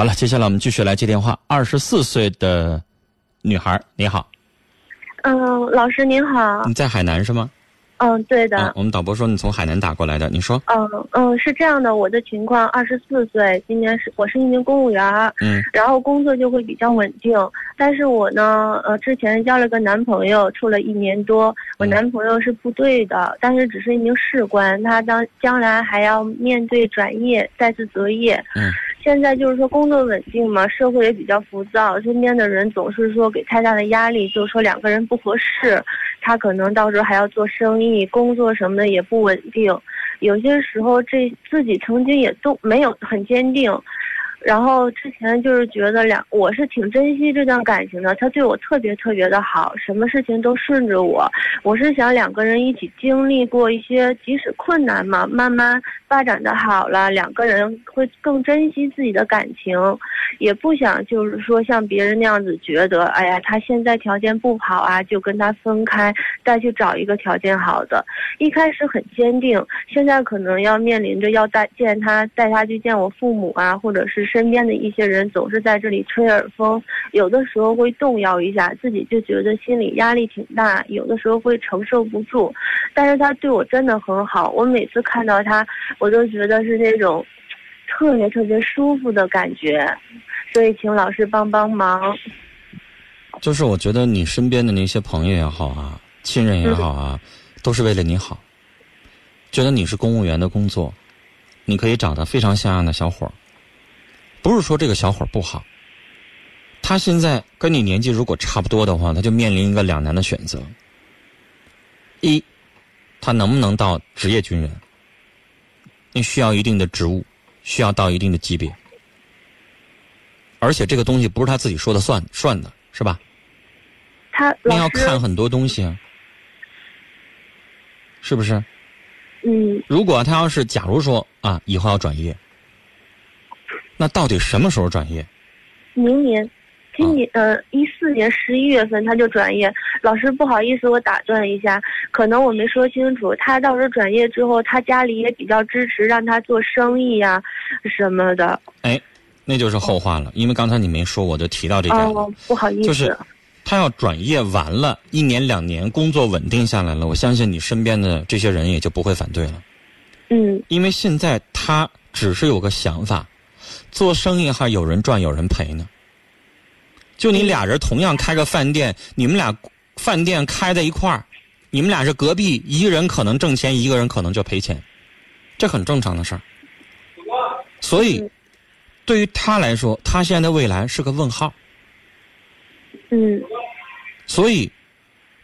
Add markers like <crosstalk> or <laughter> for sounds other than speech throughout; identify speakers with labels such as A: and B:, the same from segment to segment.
A: 好了，接下来我们继续来接电话。二十四岁的女孩，你好。
B: 嗯，老师您好。
A: 你在海南是吗？
B: 嗯，对的。
A: 啊，我们导播说你从海南打过来的，你说。
B: 嗯嗯，是这样的，我的情况二十四岁，今年是我是一名公务员。
A: 嗯。
B: 然后工作就会比较稳定，但是我呢，呃，之前交了个男朋友，处了一年多。我男朋友是部队的，但是只是一名士官，他将将来还要面对转业，再次择业。
A: 嗯。
B: 现在就是说工作稳定嘛，社会也比较浮躁，身边的人总是说给太大的压力，就是说两个人不合适，他可能到时候还要做生意，工作什么的也不稳定，有些时候这自己曾经也都没有很坚定。然后之前就是觉得两，我是挺珍惜这段感情的，他对我特别特别的好，什么事情都顺着我。我是想两个人一起经历过一些，即使困难嘛，慢慢发展的好了，两个人会更珍惜自己的感情，也不想就是说像别人那样子觉得，哎呀，他现在条件不好啊，就跟他分开，再去找一个条件好的。一开始很坚定，现在可能要面临着要带见他，带他去见我父母啊，或者是。身边的一些人总是在这里吹耳风，有的时候会动摇一下，自己就觉得心理压力挺大，有的时候会承受不住。但是他对我真的很好，我每次看到他，我都觉得是那种特别特别舒服的感觉。所以，请老师帮帮忙。
A: 就是我觉得你身边的那些朋友也好啊，亲人也好啊，都是为了你好。觉得你是公务员的工作，你可以找到非常像样的小伙儿。不是说这个小伙不好，他现在跟你年纪如果差不多的话，他就面临一个两难的选择：一，他能不能到职业军人？你需要一定的职务，需要到一定的级别，而且这个东西不是他自己说的算算的，是吧？
B: 他
A: 你要看很多东西啊，是不是？
B: 嗯。
A: 如果他要是假如说啊，以后要转业。那到底什么时候转业？
B: 明年，今年呃一四年十一月份他就转业。老师不好意思，我打断一下，可能我没说清楚。他到时候转业之后，他家里也比较支持，让他做生意呀什么的。
A: 哎，那就是后话了，因为刚才你没说，我就提到这点了。
B: 哦，不好意思。
A: 就是他要转业完了，一年两年工作稳定下来了，我相信你身边的这些人也就不会反对了。
B: 嗯。
A: 因为现在他只是有个想法。做生意还有人赚有人赔呢。就你俩人同样开个饭店，你们俩饭店开在一块儿，你们俩是隔壁，一个人可能挣钱，一个人可能就赔钱，这很正常的事儿。所以，对于他来说，他现在的未来是个问号。
B: 嗯。
A: 所以，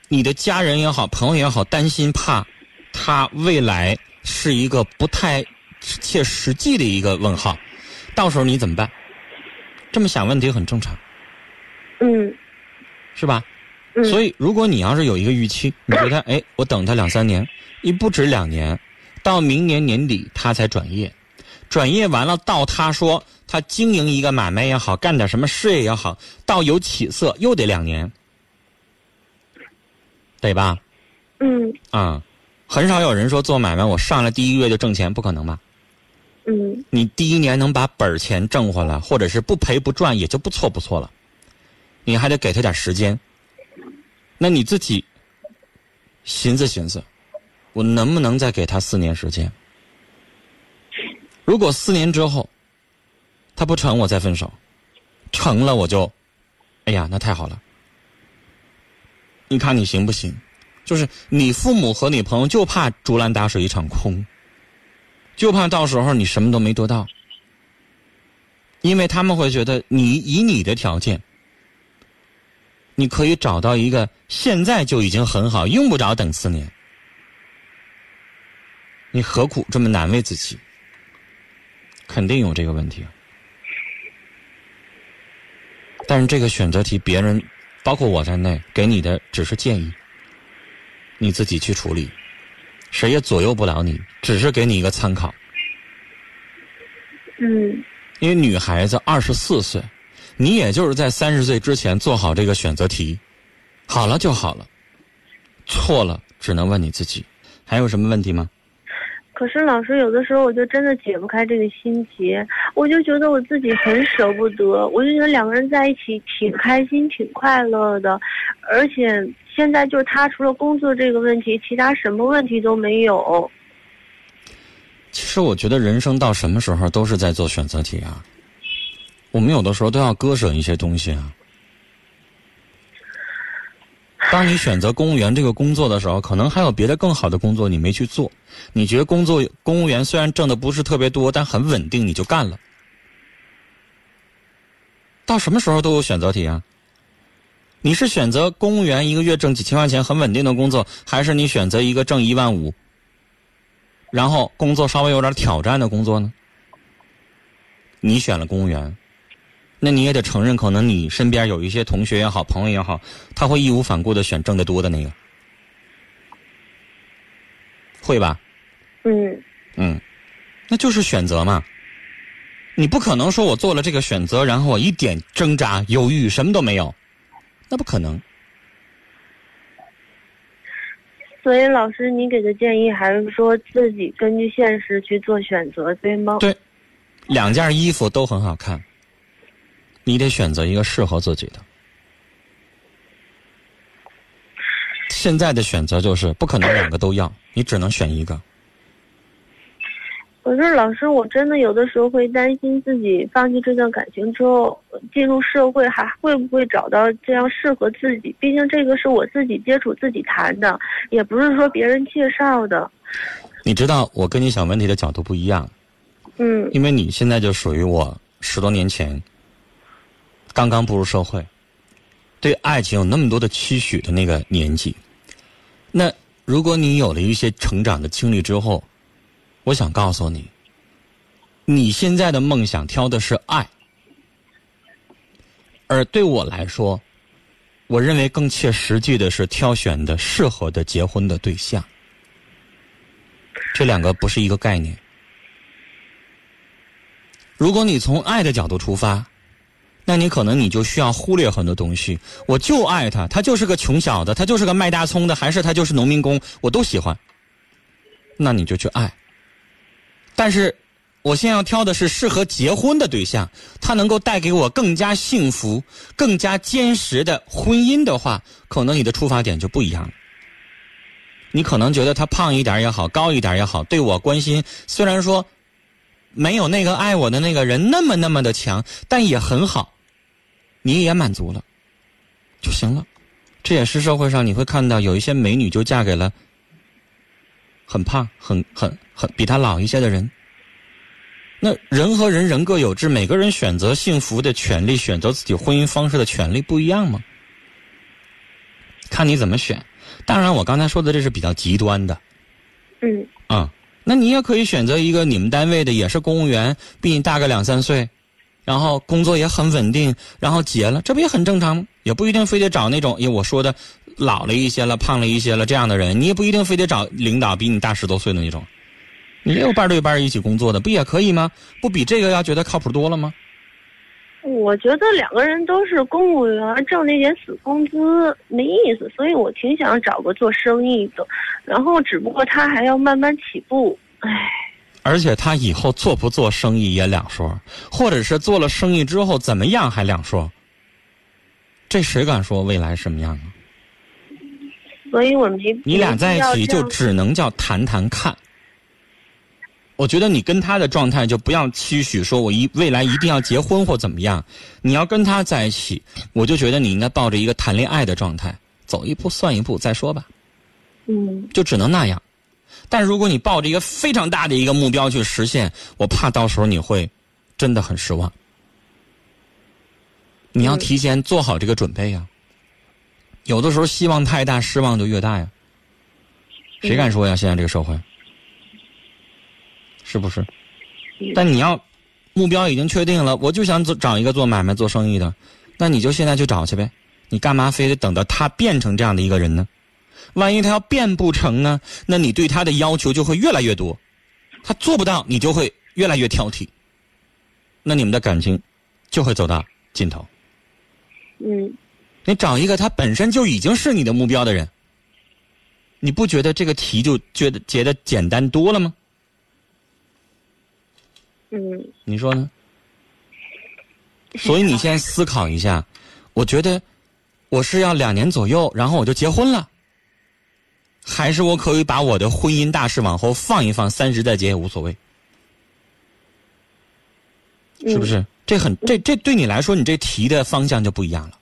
A: 你的家人也好，朋友也好，担心怕他未来是一个不太切实际的一个问号。到时候你怎么办？这么想问题很正常，
B: 嗯，
A: 是吧？
B: 嗯。
A: 所以，如果你要是有一个预期，你觉得 <coughs> 哎，我等他两三年，一不止两年，到明年年底他才转业，转业完了到他说他经营一个买卖也好，干点什么事业也好，到有起色又得两年，对吧？
B: 嗯。
A: 啊，很少有人说做买卖我上来第一个月就挣钱，不可能吧？
B: 嗯，
A: 你第一年能把本钱挣回来，或者是不赔不赚，也就不错不错了。你还得给他点时间。那你自己寻思寻思，我能不能再给他四年时间？如果四年之后他不成，我再分手；成了，我就，哎呀，那太好了。你看你行不行？就是你父母和你朋友就怕竹篮打水一场空。就怕到时候你什么都没得到，因为他们会觉得你以你的条件，你可以找到一个现在就已经很好，用不着等四年，你何苦这么难为自己？肯定有这个问题，但是这个选择题，别人包括我在内给你的只是建议，你自己去处理。谁也左右不了你，只是给你一个参考。
B: 嗯。
A: 因为女孩子二十四岁，你也就是在三十岁之前做好这个选择题，好了就好了，错了只能问你自己。还有什么问题吗？
B: 可是老师有的时候我就真的解不开这个心结，我就觉得我自己很舍不得，我就觉得两个人在一起挺开心、挺快乐的，而且现在就是他除了工作这个问题，其他什么问题都没有。
A: 其实我觉得人生到什么时候都是在做选择题啊，我们有的时候都要割舍一些东西啊。当你选择公务员这个工作的时候，可能还有别的更好的工作你没去做。你觉得工作公务员虽然挣的不是特别多，但很稳定，你就干了。到什么时候都有选择题啊？你是选择公务员一个月挣几千块钱很稳定的工作，还是你选择一个挣一万五，然后工作稍微有点挑战的工作呢？你选了公务员。那你也得承认，可能你身边有一些同学也好，朋友也好，他会义无反顾的选挣得多的那个，会吧？
B: 嗯。
A: 嗯，那就是选择嘛。你不可能说我做了这个选择，然后我一点挣扎、犹豫什么都没有，那不可能。
B: 所以，老师，你给的建议还是说自己根据现实去做选择，对吗？
A: 对，两件衣服都很好看。你得选择一个适合自己的。现在的选择就是不可能两个都要，你只能选一个。
B: 可是老师，我真的有的时候会担心自己放弃这段感情之后，进入社会还会不会找到这样适合自己？毕竟这个是我自己接触、自己谈的，也不是说别人介绍的。
A: 你知道，我跟你想问题的角度不一样。
B: 嗯。
A: 因为你现在就属于我十多年前。刚刚步入社会，对爱情有那么多的期许的那个年纪，那如果你有了一些成长的经历之后，我想告诉你，你现在的梦想挑的是爱，而对我来说，我认为更切实际的是挑选的适合的结婚的对象，这两个不是一个概念。如果你从爱的角度出发。那你可能你就需要忽略很多东西。我就爱他，他就是个穷小子，他就是个卖大葱的，还是他就是农民工，我都喜欢。那你就去爱。但是，我现在要挑的是适合结婚的对象，他能够带给我更加幸福、更加坚实的婚姻的话，可能你的出发点就不一样了。你可能觉得他胖一点也好，高一点也好，对我关心，虽然说没有那个爱我的那个人那么那么的强，但也很好。你也满足了，就行了。这也是社会上你会看到有一些美女就嫁给了很胖、很很很比她老一些的人。那人和人人各有志，每个人选择幸福的权利、选择自己婚姻方式的权利不一样吗？看你怎么选。当然，我刚才说的这是比较极端的。
B: 嗯。
A: 啊，那你也可以选择一个你们单位的，也是公务员，比你大个两三岁。然后工作也很稳定，然后结了，这不也很正常吗？也不一定非得找那种，因为我说的老了一些了、胖了一些了这样的人，你也不一定非得找领导比你大十多岁的那种，你也有伴对伴一起工作的，不也可以吗？不比这个要觉得靠谱多了吗？
B: 我觉得两个人都是公务员，挣那点死工资没意思，所以我挺想找个做生意的，然后只不过他还要慢慢起步，唉。
A: 而且他以后做不做生意也两说，或者是做了生意之后怎么样还两说。这谁敢说未来什么样啊？
B: 所以我们
A: 你俩在一起就只能叫谈谈看。我觉得你跟他的状态就不要期许说我一未来一定要结婚或怎么样。你要跟他在一起，我就觉得你应该抱着一个谈恋爱的状态，走一步算一步再说吧。
B: 嗯。
A: 就只能那样。但如果你抱着一个非常大的一个目标去实现，我怕到时候你会真的很失望。你要提前做好这个准备呀。有的时候希望太大，失望就越大呀。谁敢说呀？现在这个社会，是不是？但你要目标已经确定了，我就想做找一个做买卖、做生意的，那你就现在去找去呗。你干嘛非得等到他变成这样的一个人呢？万一他要变不成呢？那你对他的要求就会越来越多，他做不到，你就会越来越挑剔。那你们的感情就会走到尽头。
B: 嗯，
A: 你找一个他本身就已经是你的目标的人，你不觉得这个题就觉得觉得简单多了吗？
B: 嗯，
A: 你说呢？所以你先思考一下，我觉得我是要两年左右，然后我就结婚了，还是我可以把我的婚姻大事往后放一放，三十再结也无所谓，是不是？这很这这对你来说，你这提的方向就不一样了。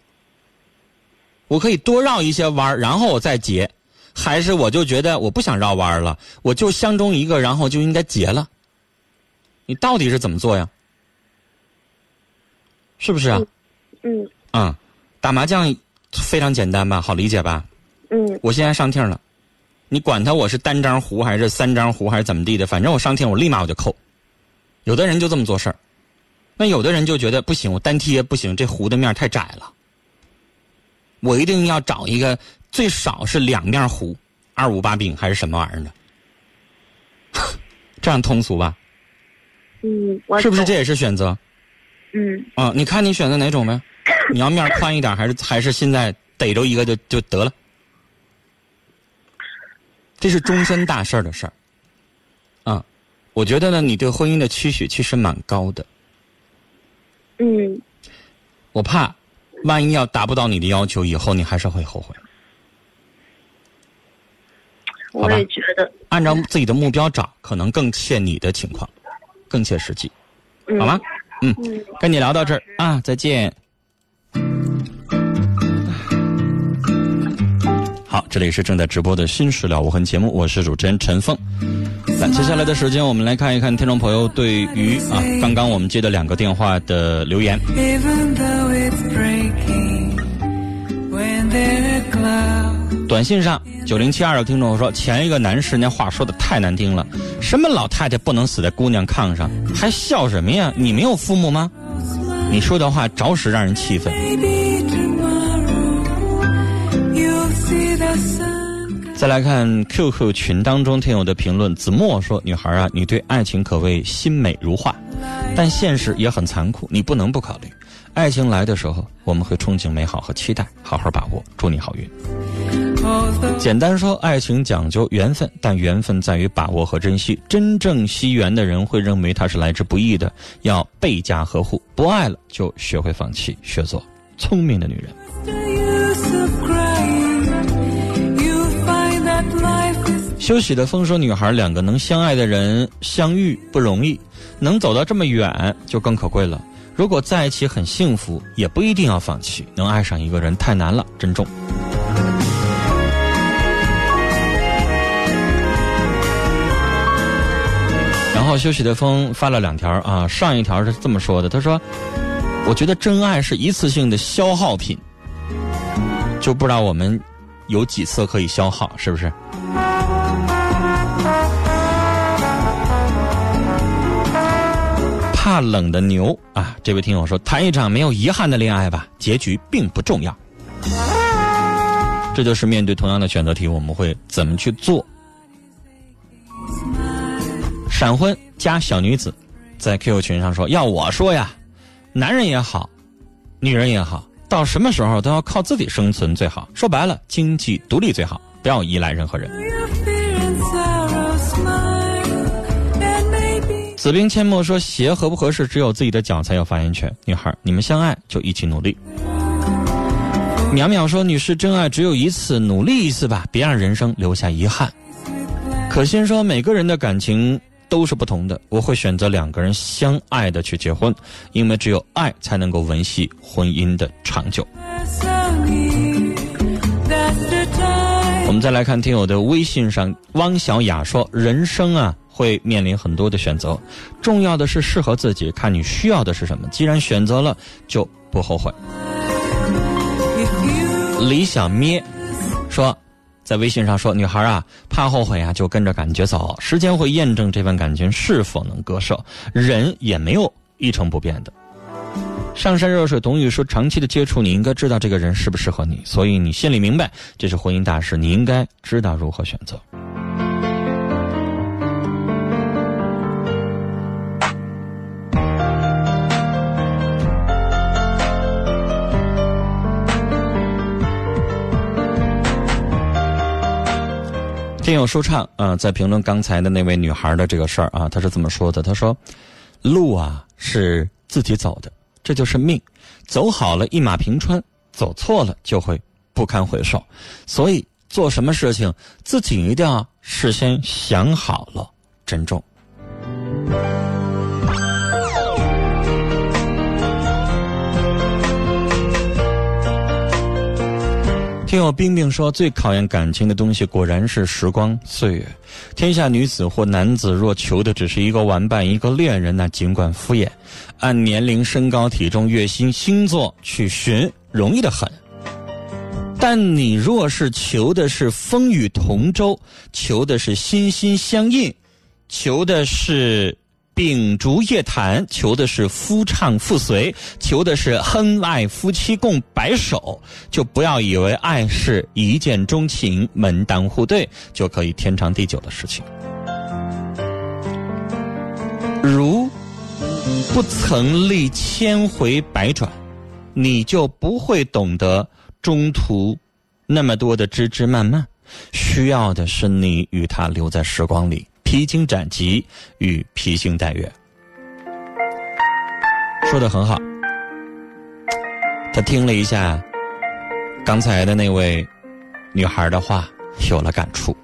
A: 我可以多绕一些弯儿，然后我再结，还是我就觉得我不想绕弯儿了，我就相中一个，然后就应该结了。你到底是怎么做呀？是不是啊？
B: 嗯
A: 啊、打麻将非常简单吧，好理解吧？
B: 嗯
A: 我现在上听了，你管他我是单张胡还是三张胡还是怎么地的，反正我上天我立马我就扣。有的人就这么做事儿，那有的人就觉得不行，我单贴不行，这胡的面太窄了，我一定要找一个最少是两面胡，二五八饼还是什么玩意儿的，<laughs> 这样通俗吧？
B: 嗯，我
A: 是不是这也是选择？
B: 嗯
A: 啊，你看你选择哪种呗？你要面宽一点，还是还是现在逮着一个就就得了？这是终身大事儿的事儿。啊，我觉得呢，你对婚姻的期许其实蛮高的。
B: 嗯
A: 我怕，万一要达不到你的要求，以后你还是会后悔。
B: 我也觉得，
A: 按照自己的目标找，可能更切你的情况，更切实际，
B: 嗯
A: 好吗？嗯，
B: 嗯，
A: 跟你聊到这儿啊，再见。这里是正在直播的《新事了无痕》节目，我是主持人陈凤。那接下来的时间，我们来看一看听众朋友对于啊刚刚我们接的两个电话的留言。短信上，九零七二的听众说，前一个男士那话说的太难听了，什么老太太不能死在姑娘炕上，还笑什么呀？你没有父母吗？你说的话着实让人气愤。再来看 QQ 群当中听友的评论，子墨说：“女孩啊，你对爱情可谓心美如画，但现实也很残酷，你不能不考虑。爱情来的时候，我们会憧憬美好和期待，好好把握，祝你好运。”简单说，爱情讲究缘分，但缘分在于把握和珍惜。真正惜缘的人会认为它是来之不易的，要倍加呵护。不爱了，就学会放弃，学做聪明的女人。休息的风说：“女孩，两个能相爱的人相遇不容易，能走到这么远就更可贵了。如果在一起很幸福，也不一定要放弃。能爱上一个人太难了，珍重。”然后休息的风发了两条啊，上一条是这么说的，他说：“我觉得真爱是一次性的消耗品，就不知道我们有几次可以消耗，是不是？”怕冷的牛啊，这位听友说，谈一场没有遗憾的恋爱吧，结局并不重要。这就是面对同样的选择题，我们会怎么去做？闪婚加小女子在 QQ 群上说：“要我说呀，男人也好，女人也好，到什么时候都要靠自己生存最好。说白了，经济独立最好，不要依赖任何人。”子兵阡陌说：“鞋合不合适，只有自己的脚才有发言权。女孩，你们相爱就一起努力。”淼淼说：“女士，真爱只有一次，努力一次吧，别让人生留下遗憾。”可心说：“每个人的感情都是不同的，我会选择两个人相爱的去结婚，因为只有爱才能够维系婚姻的长久。”我们再来看听友的微信上，汪小雅说：“人生啊，会面临很多的选择，重要的是适合自己，看你需要的是什么。既然选择了，就不后悔。”李小咩说，在微信上说：“女孩啊，怕后悔啊，就跟着感觉走，时间会验证这份感情是否能割舍。人也没有一成不变的。”上山热水董宇说：“长期的接触，你应该知道这个人适不适合你，所以你心里明白这是婚姻大事，你应该知道如何选择。”听友舒畅啊、在评论刚才的那位女孩的这个事儿啊，她是这么说的：“她说，路啊是自己走的，这就是命。走好了，一马平川；走错了，就会不堪回首。所以做什么事情，自己一定要事先想好了，珍重。听友冰冰说，最考验感情的东西，果然是时光岁月。天下女子或男子，若求的只是一个玩伴、一个恋人，那尽管敷衍，按年龄、身高、体重、月薪、星座去寻，容易的很。但你若是求的是风雨同舟，求的是心心相印，求的是。秉烛夜谈，求的是夫唱妇随，求的是恩爱夫妻共白首，就不要以为爱是一见钟情、门当户对就可以天长地久的事情。如不曾历千回百转，你就不会懂得中途那么多的枝枝蔓蔓。需要的是你与他留在时光里。披荆斩棘与披星戴月，说的很好。他听了一下刚才的那位女孩的话，有了感触。